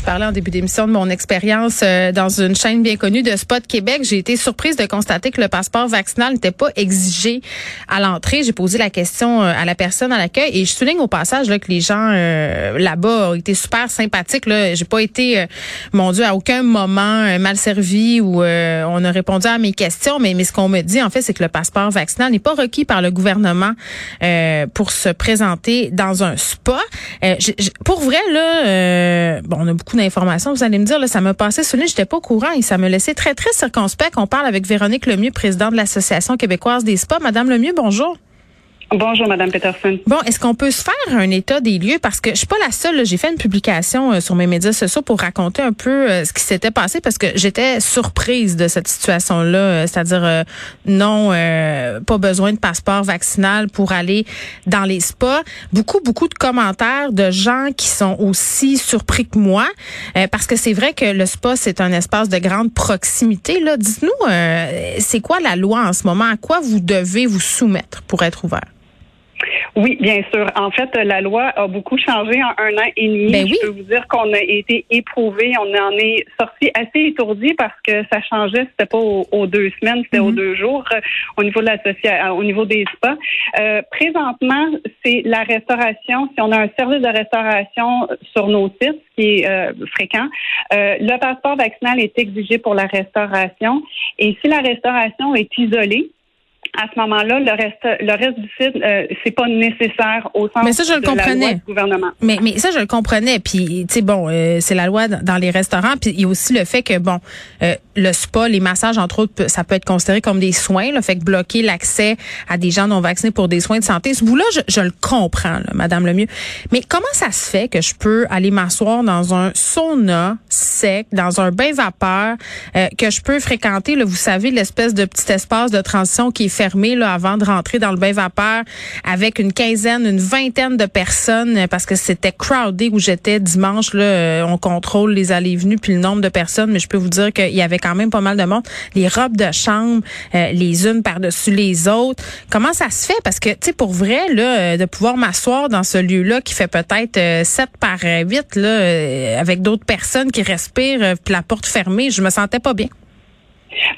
Je parlais en début d'émission de mon expérience euh, dans une chaîne bien connue de Spot Québec. J'ai été surprise de constater que le passeport vaccinal n'était pas exigé à l'entrée. J'ai posé la question euh, à la personne à l'accueil et je souligne au passage là, que les gens euh, là-bas ont été super sympathiques. Là, j'ai pas été, mon Dieu, à aucun moment mal servi ou on a répondu à mes questions. Mais, mais ce qu'on me dit en fait, c'est que le passeport vaccinal n'est pas requis par le gouvernement pour se présenter dans un spa. pour vrai là, bon, on a beaucoup d'informations. Vous allez me dire, là, ça m'a passé sous le j'étais pas au courant et ça me laissait très, très circonspect. On parle avec Véronique Lemieux, présidente de l'Association québécoise des spas. Madame Lemieux, bonjour. Bonjour, Madame Peterson. Bon, est-ce qu'on peut se faire un état des lieux? Parce que je suis pas la seule. J'ai fait une publication euh, sur mes médias sociaux pour raconter un peu euh, ce qui s'était passé parce que j'étais surprise de cette situation-là. Euh, c'est-à-dire, non, pas besoin de passeport vaccinal pour aller dans les spas. Beaucoup, beaucoup de commentaires de gens qui sont aussi surpris que moi. parce que c'est vrai que le spa, c'est un espace de grande proximité. Là, Dites-nous, c'est quoi la loi en ce moment? À quoi vous devez vous soumettre pour être ouvert? Oui, bien sûr. En fait, la loi a beaucoup changé en un an et demi. Ben oui. Je peux vous dire qu'on a été éprouvé, on en est sorti assez étourdi parce que ça changeait. C'était pas aux, deux semaines, c'était aux mhm. deux jours euh, au niveau de l'association, euh, au niveau des spas. Euh, présentement, c'est la restauration. Si on a un service de restauration sur nos sites, ce qui est fréquent, le passeport vaccinal est exigé pour la restauration. Et si la restauration est isolée, à ce moment-là, le reste, le reste du site, euh, c'est pas nécessaire au sens mais ça, je le comprenais. du gouvernement. Mais, mais ça, je le comprenais. Puis, tu sais, bon, euh, c'est la loi dans les restaurants. Puis, il y a aussi le fait que, bon, euh, le spa, les massages, entre autres, ça peut être considéré comme des soins. Le fait que bloquer l'accès à des gens non vaccinés pour des soins de santé, ce bout-là, je, je, le comprends, là, Madame Lemieux. Mais comment ça se fait que je peux aller m'asseoir dans un sauna sec, dans un bain vapeur, que je peux fréquenter, là, vous savez, l'espèce de petit espace de transition qui est fermé là, avant de rentrer dans le bain vapeur avec une quinzaine, une vingtaine de personnes euh, parce que c'était crowded où j'étais dimanche. Là, euh, on contrôle les allées et venues puis le nombre de personnes, mais je peux vous dire qu'il y avait quand même pas mal de monde. Les robes de chambre, euh, les unes par-dessus les autres. Comment ça se fait? Parce que, tu sais, pour vrai, là, de pouvoir m'asseoir dans ce lieu-là qui fait peut-être 7 par 8, là, avec d'autres personnes qui respirent, puis la porte fermée, je me sentais pas bien.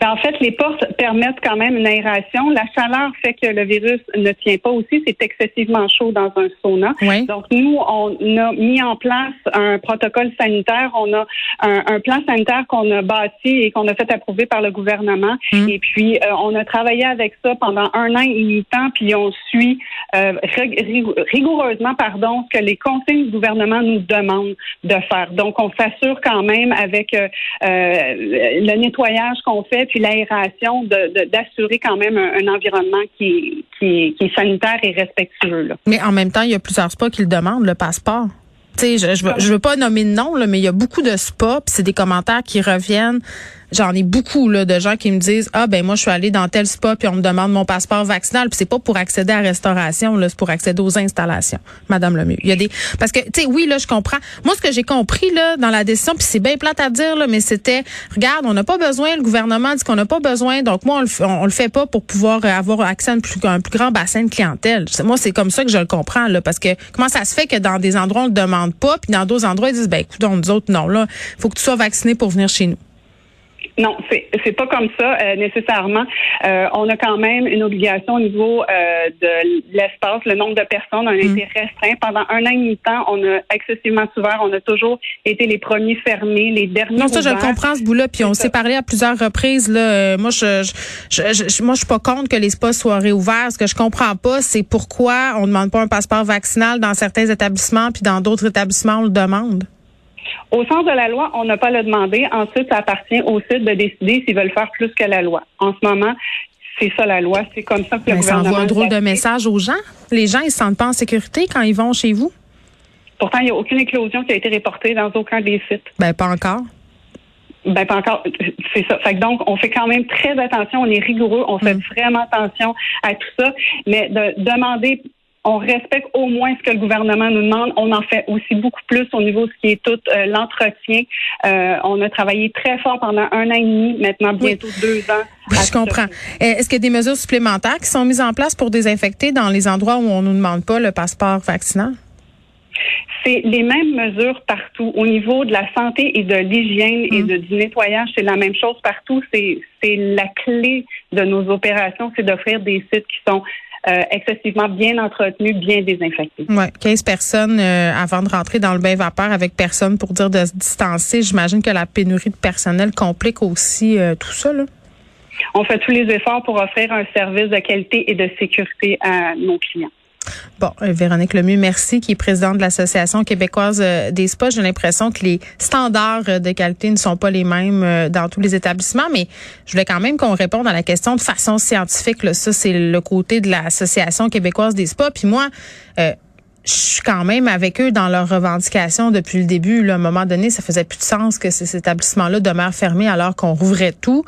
Ben, en fait, les portes permettent quand même une aération. La chaleur fait que le virus ne tient pas aussi. C'est excessivement chaud dans un sauna. Donc, nous, on a mis en place un protocole sanitaire. On a un, plan sanitaire qu'on a bâti et qu'on a fait approuver par le gouvernement. Hum. Et puis, euh, on a travaillé avec ça pendant un an et demi temps, puis on suit euh, rigoureusement, pardon, ce que les conseils du gouvernement nous demandent de faire. Donc, on s'assure quand même avec euh, le nettoyage qu'on fait, puis l'aération, d'assurer quand même un, environnement qui, qui, est sanitaire et respectueux. Mais en même temps, il y a plusieurs spas qui le demandent, le passeport. Tu sais, je, je, veux, pas nommer de nom, mais il y a beaucoup de spas, puis c'est des commentaires qui reviennent J'en ai beaucoup là de gens qui me disent ah ben moi je suis allé dans tel spa puis on me demande mon passeport vaccinal puis c'est pas pour accéder à la restauration là, c'est pour accéder aux installations. Madame Lemieux, il y a des parce que tu sais oui là je comprends. Moi ce que j'ai compris là dans la décision puis c'est bien plate à dire là mais c'était regarde, on n'a pas besoin le gouvernement dit qu'on n'a pas besoin donc moi on le, on, le fait pas pour pouvoir avoir accès à un plus, un plus grand bassin de clientèle. Moi c'est comme ça que je le comprends là parce que comment ça se fait que dans des endroits on le demande pas puis dans d'autres endroits ils disent ben écoute nous autres non là, faut que tu sois vacciné pour venir chez nous. Non, c'est c'est pas comme ça euh, nécessairement. Euh, on a quand même une obligation au niveau euh, de l'espace, le nombre de personnes a été mm. restreint pendant un an et demi temps. On a excessivement ouvert. On a toujours été les premiers fermés, les derniers. Non, ça je le comprends ce bout-là. Puis on s'est parlé à plusieurs reprises. Là, moi, je, je, je, moi, je suis pas contre que les spas soient réouverts. Ce que je comprends pas, c'est pourquoi on demande pas un passeport vaccinal dans certains établissements, puis dans d'autres établissements on le demande. Au sens de la loi, on n'a pas le demander. Ensuite, ça appartient au site de décider s'ils veulent faire plus que la loi. En ce moment, c'est ça la loi. C'est comme ça que le gouvernement. Ça envoie un drôle de message aux gens. Les gens, ils se sentent pas en sécurité quand ils vont chez vous. Pourtant, il n'y a aucune éclosion qui a été reportée dans aucun des sites. Ben, pas encore. Ben pas encore, c'est ça. Fait que donc, on fait quand même très attention, on est rigoureux, on fait mm. vraiment attention à tout ça, mais de demander on respecte au moins ce que le gouvernement nous demande. On en fait aussi beaucoup plus au niveau de ce qui est tout euh, l'entretien. Euh, on a travaillé très fort pendant un an et demi, maintenant bientôt deux ans. je comprends. Est-ce qu'il y a des mesures supplémentaires qui sont mises en place pour désinfecter dans les endroits où on ne nous demande pas le passeport vaccinal? c'est les mêmes mesures partout. Au niveau de la santé et de l'hygiène et de, du nettoyage, c'est la même chose partout. C'est, c'est la clé de nos opérations, c'est d'offrir des sites qui sont euh, excessivement bien entretenus, bien désinfectés. Ouais, 15 personnes euh, avant de rentrer dans le bain vapeur avec personne pour dire de se distancer. J'imagine que la pénurie de personnel complique aussi euh, tout ça. Là. On fait tous les efforts pour offrir un service de qualité et de sécurité à nos clients. Bon, euh, Véronique Lemieux, merci, qui est présidente de l'Association québécoise euh, des spas. J'ai l'impression que les standards euh, de qualité ne sont pas les mêmes dans tous les établissements, mais je voulais quand même qu'on réponde à la question de façon scientifique. Là. Ça, c'est le côté de l'Association québécoise des spas. Puis moi, je suis quand même avec eux dans leurs revendications depuis le début. Là, à un moment donné, ça faisait plus de sens que ces établissements-là demeurent fermés alors qu'on rouvrait tout.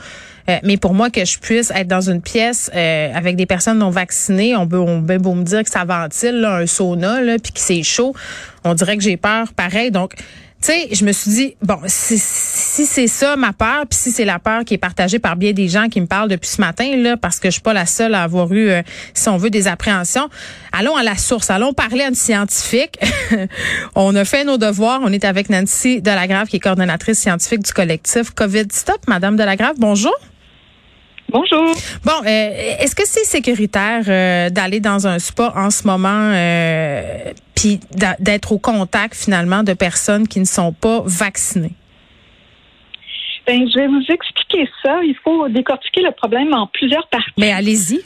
Euh, mais pour moi, que je puisse être dans une pièce euh, avec des personnes non vaccinées, on peut, on peut me dire que ça ventile, un sauna, puis que c'est chaud, on dirait que j'ai peur pareil. Donc, tu sais, je me suis dit, bon, si, c'est ça ma peur, puis si c'est la peur qui est partagée par bien des gens qui me parlent depuis ce matin, là, parce que je suis pas la seule à avoir eu, euh, si on veut, des appréhensions, allons à la source, allons parler à une scientifique. on a fait nos devoirs, on est avec Nancy Delagrave, qui est coordonnatrice scientifique du collectif COVID Stop. Madame Delagrave, bonjour. Bonjour. Bon, euh, est-ce que c'est sécuritaire euh, d'aller dans un spa en ce moment euh, puis d'être au contact finalement de personnes qui ne sont pas vaccinées? Ben, je vais vous expliquer ça. Il faut décortiquer le problème en plusieurs parties. Mais allez-y.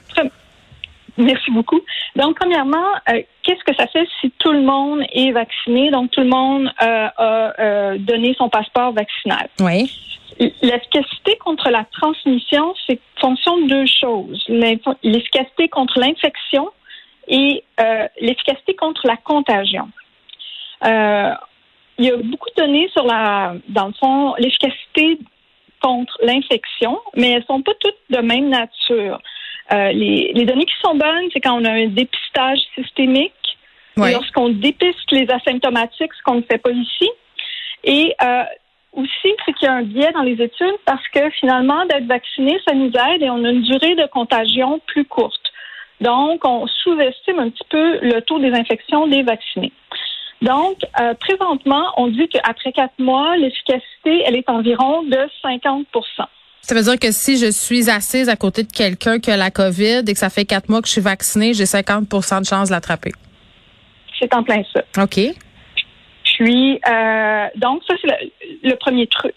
Merci beaucoup. Donc, premièrement, qu'est-ce que ça fait si tout le monde est vacciné? Donc, tout le monde a donné son passeport vaccinal. Oui. L'efficacité contre la transmission, c'est fonction de deux choses. L'efficacité contre l'infection et euh, l'efficacité contre la contagion. Euh, il y a beaucoup de données sur la, dans le fond, l'efficacité contre l'infection, mais elles sont pas toutes de même nature. Euh, les, les, données qui sont bonnes, c'est quand on a un dépistage systémique, lorsqu'on dépiste les asymptomatiques, ce qu'on ne fait pas ici. Et euh, aussi, c'est qu'il y a un biais dans les études parce que finalement, d'être vacciné, ça nous aide et on a une durée de contagion plus courte. Donc, on sous-estime un petit peu le taux des infections des vaccinés. Donc, euh, présentement, on dit qu'après quatre mois, l'efficacité, elle est environ de 50% ça veut dire que si je suis assise à côté de quelqu'un qui a la COVID et que ça fait quatre mois que je suis vaccinée, j'ai 50% de chance de l'attraper. C'est en plein ça. OK. Puis, euh, donc, ça, c'est le, premier truc.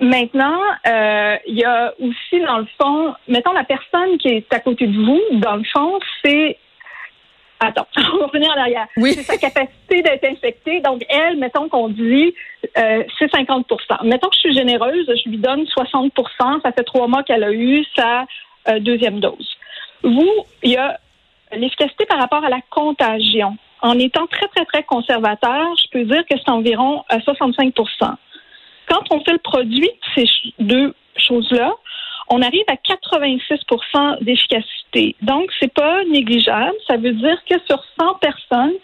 Maintenant, euh, il y a aussi, dans le fond, mettons la personne qui est à côté de vous, dans le fond, c'est Attends, on va revenir en arrière. Oui. C'est sa capacité d'être infectée. Donc, elle, mettons qu'on dit, euh, c'est 50% Mettons que je suis généreuse, je lui donne 60% Ça fait trois mois qu'elle a eu sa deuxième dose. Vous, il y a l'efficacité par rapport à la contagion en étant très, très, très conservateur, je peux dire que c'est environ 65% euh, Quand on fait le produit de ces deux choses-là, on arrive à 86% d'efficacité. Donc, c'est pas négligeable. Ça veut dire que sur 100 personnes,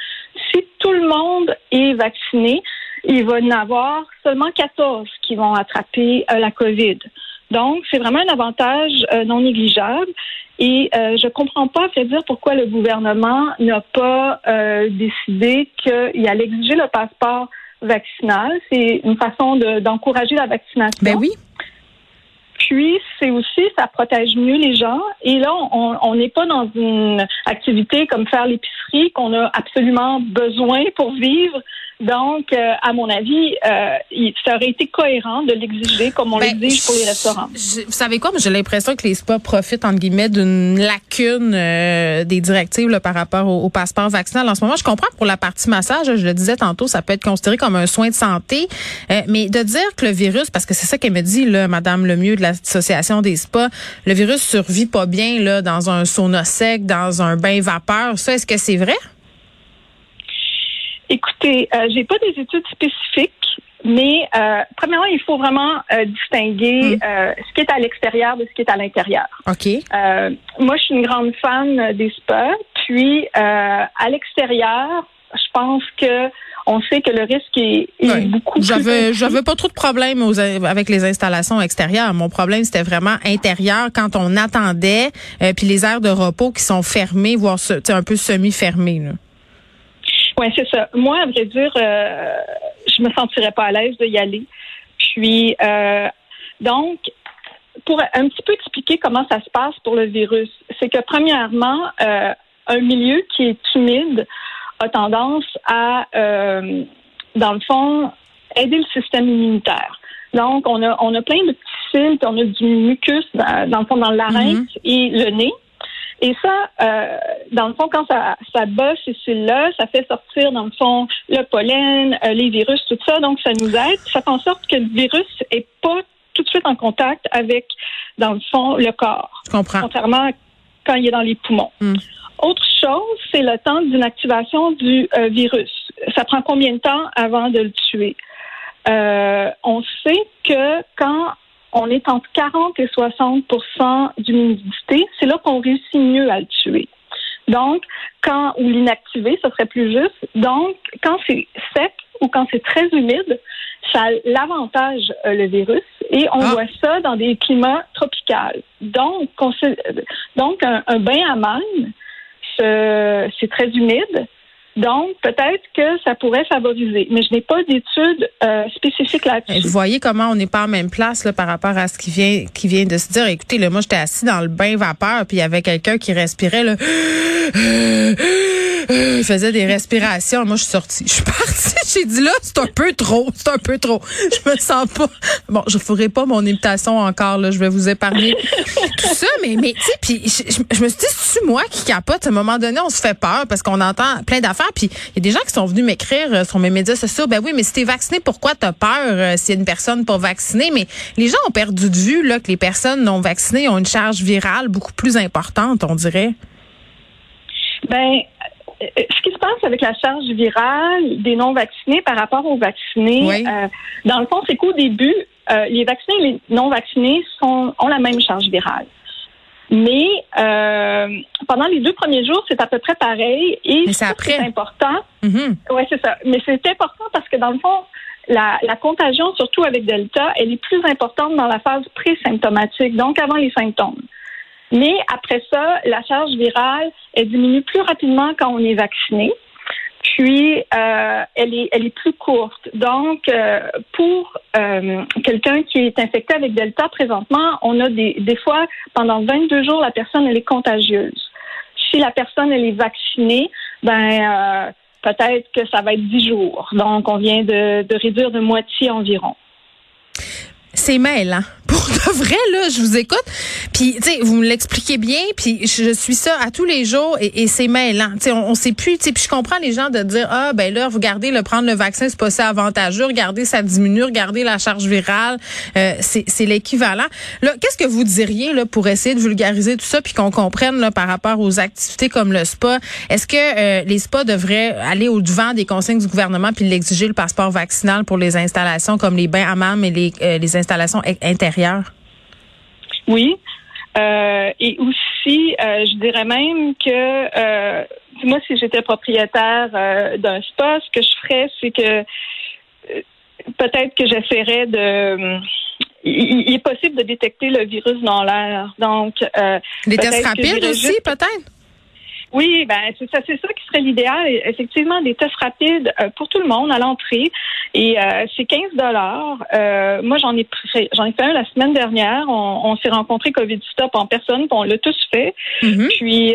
si tout le monde est vacciné, il va y en avoir seulement 14 qui vont attraper euh, la COVID. Donc, c'est vraiment un avantage euh, non négligeable. Et euh, je comprends pas, à fait dire, pourquoi le gouvernement n'a pas euh, décidé qu'il allait exiger le passeport vaccinal. C'est une façon d'encourager la vaccination. Ben oui. Puis, c'est aussi, ça protège mieux les gens. Et là, on n'est pas dans une activité comme faire l'épicerie qu'on a absolument besoin pour vivre. Donc, euh, à mon avis, euh, ça aurait été cohérent de l'exiger comme on ben, l'exige pour les restaurants. vous savez quoi? J'ai l'impression que les spas profitent, entre guillemets, d'une lacune euh, des directives là, par rapport au, passeport vaccinal. En ce moment, je comprends pour la partie massage, je le disais tantôt, ça peut être considéré comme un soin de santé. mais de dire que le virus, parce que c'est ça qu'elle me dit, là, Madame Lemieux de l'Association des spas, le virus survit pas bien là, dans un sauna sec, dans un bain vapeur. Ça, est-ce que c'est vrai? Écoutez, euh, j'ai pas des études spécifiques, mais euh, premièrement, il faut vraiment euh, distinguer mm. euh, ce qui est à l'extérieur de ce qui est à l'intérieur. OK. moi, je suis une grande fan des spas, puis à l'extérieur, je pense que on sait que le risque est, beaucoup plus j'avais j'avais pas trop de problèmes avec les installations extérieures mon problème c'était vraiment intérieur quand on attendait euh, puis les aires de repos qui sont fermées voire un peu semi fermées oui c'est ça moi à vrai dire euh, je me sentirais pas à l'aise d'y aller puis euh, donc pour un petit peu expliquer comment ça se passe pour le virus c'est que premièrement un milieu qui est humide a tendance à, euh, dans le fond, aider le système immunitaire. Donc, on a, on a plein de petits cils, on a du mucus dans, le fond, dans le larynx mhm. et le nez. Et ça, euh, dans le fond, quand ça, ça bat ces cils-là, ça fait sortir, dans le fond, le pollen, euh, les virus, tout ça. Donc, ça nous aide. Ça fait en sorte que le virus est pas tout de suite en contact avec, dans le fond, le corps. Je comprends. Contrairement à quand il est dans les poumons. Hmm. Autre chose, c'est le temps d'une activation du euh, virus. Ça prend combien de temps avant de le tuer? Euh, on sait que quand on est entre 40 et 60% d'humidité, c'est là qu'on réussit mieux à le tuer. Donc, quand, ou l'inactiver, ce serait plus juste. Donc, quand c'est sec ou quand c'est très humide, ça l'avantage, euh, le virus, et on ah. voit ça dans des climats tropicaux. Donc, donc un, un bain à manne, c'est très humide. Donc, peut-être que ça pourrait favoriser, mais je n'ai pas d'études euh, spécifiques là-dessus. Vous voyez comment on n'est pas en même place là, par rapport à ce qui vient qui vient de se dire. Écoutez, là, moi, j'étais assis dans le bain vapeur, puis il y avait quelqu'un qui respirait là. Il faisait des respirations. Moi, je suis sortie. Je suis partie. J'ai dit là, c'est un peu trop. C'est un peu trop. Je me sens pas. Bon, je ferai pas mon imitation encore. Là, je vais vous épargner tout ça. Mais, mais tu sais, je, me suis dit, c'est moi qui capote? À un moment donné, on se fait peur parce qu'on entend plein d'affaires. Puis il y a des gens qui sont venus m'écrire euh, sur mes médias sociaux. Ben oui, mais si t'es vacciné, pourquoi t'as peur euh, s'il y a une personne pas vaccinée? Mais les gens ont perdu de vue là que les personnes non vaccinées ont une charge virale beaucoup plus importante, on dirait. Ben, euh, ce qui se passe avec la charge virale des non-vaccinés par rapport aux vaccinés, euh, dans le fond, c'est qu'au début, euh, les vaccinés et les non-vaccinés sont, ont la même charge virale. Mais pendant les deux premiers jours, c'est à peu près pareil. Et c'est important. Mm-hmm. Oui, c'est ça. Mais c'est important parce que dans le fond, la, la, contagion, surtout avec Delta, elle est plus importante dans la phase pré-symptomatique, donc avant les symptômes. Mais après ça, la charge virale, elle diminue plus rapidement quand on est vacciné. Puis, euh, elle, est, plus courte. Donc, euh, pour euh, quelqu'un qui est infecté avec Delta présentement, on a des, fois, pendant 22 jours, la personne, elle est contagieuse. Si la personne, elle est vaccinée, ben, peut-être que ça va être 10 jours. Donc, on vient de réduire de moitié environ. C'est mêlant. Pour de vrai, là, je vous écoute. Puis, tu sais, vous me l'expliquez bien, puis je suis ça à tous les jours et, c'est mêlant. Tu sais, on, sait plus, tu sais, puis je comprends les gens de dire, ah, ben là, regardez, le prendre le vaccin, c'est pas si avantageux. Regardez, ça diminue. Regardez la charge virale. Euh, c'est l'équivalent. Là, qu'est-ce que vous diriez, là, pour essayer de vulgariser tout ça puis qu'on comprenne, là, par rapport aux activités comme le spa? Est-ce que euh, les spas devraient aller au-devant des consignes du gouvernement puis l'exiger le passeport vaccinal pour les installations comme les bains à et les, euh, les installations intérieures? Oui. Euh, et aussi, euh, je dirais même que euh, moi, si j'étais propriétaire d'un spa, ce que je ferais, c'est que peut-être que j'essaierais de il, est possible de détecter le virus dans l'air. Donc, euh, les tests rapides aussi, peut-être? Oui, ben c'est ça, c'est ça qui serait l'idéal. Effectivement, des tests rapides euh, pour tout le monde à l'entrée. Et euh, c'est 15 dollars. Euh, moi, j'en ai j'en ai fait un la semaine dernière. On, s'est rencontré Covid Stop en personne, puis on l'a tous fait. Mm-hmm. Puis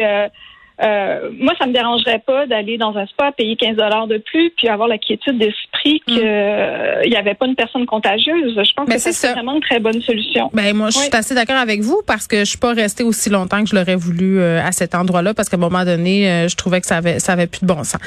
euh, moi, ça me dérangerait pas d'aller dans un spa, payer 15 dollars de plus, puis avoir la quiétude d'esprit qu'il n'y mm. avait pas une personne contagieuse. Je pense que c'est vraiment une très bonne solution. Ben moi, je suis assez d'accord avec vous parce que je suis pas restée aussi longtemps que je l'aurais voulu euh, à cet endroit-là parce qu'à un moment donné, euh, je trouvais que ça avait ça avait plus de bon sens.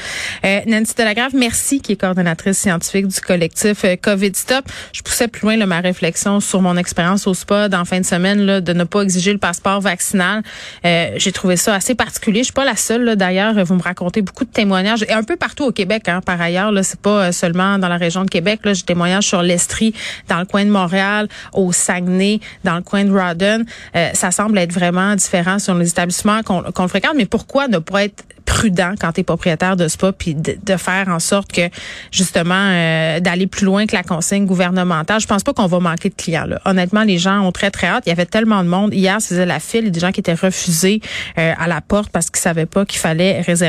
Nancy Delagrave, merci, qui est coordonnatrice scientifique du collectif COVID Stop. Je poussais plus loin ma réflexion sur mon expérience au spa dans fin de semaine là, de ne pas exiger le passeport vaccinal. J'ai trouvé ça assez particulier. Je suis pas la seule. D'ailleurs, vous me racontez beaucoup de témoignages et un peu partout au Québec. Hein, par ailleurs, là, c'est pas euh, seulement dans la région de Québec. Là, j'ai témoignage sur l'Estrie, dans le coin de Montréal, au Saguenay, dans le coin de Rawdon. Euh, ça semble être vraiment différent sur les établissements qu'on le fréquente. Mais pourquoi ne pas être prudent quand tu es propriétaire de spa puis de, faire en sorte que justement euh, d'aller plus loin que la consigne gouvernementale? Je pense pas qu'on va manquer de clients là. Honnêtement, les gens ont très très hâte. Il y avait tellement de monde hier, c'était la file, des gens qui étaient refusés à la porte parce qu'ils savaient pas qu'il fallait réserver